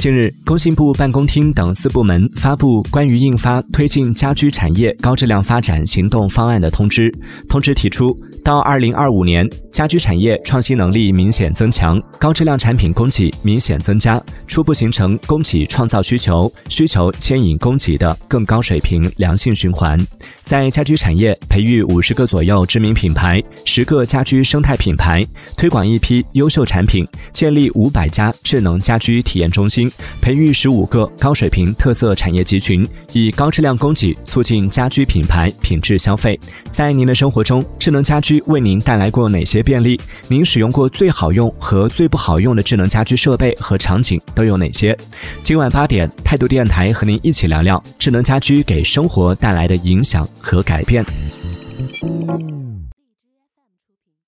近日，工信部办公厅等四部门发布关于印发推进家居产业高质量发展行动方案的通知。通知提出，到二零二五年，家居产业创新能力明显增强，高质量产品供给明显增加，初步形成供给创造需求、需求牵引供给的更高水平良性循环。在家居产业培育五十个左右知名品牌、十个家居生态品牌，推广一批优秀产品，建立五百家智能家居体验中心。培育十五个高水平特色产业集群，以高质量供给促进家居品牌品质消费。在您的生活中，智能家居为您带来过哪些便利？您使用过最好用和最不好用的智能家居设备和场景都有哪些？今晚八点，态度电台和您一起聊聊智能家居给生活带来的影响和改变。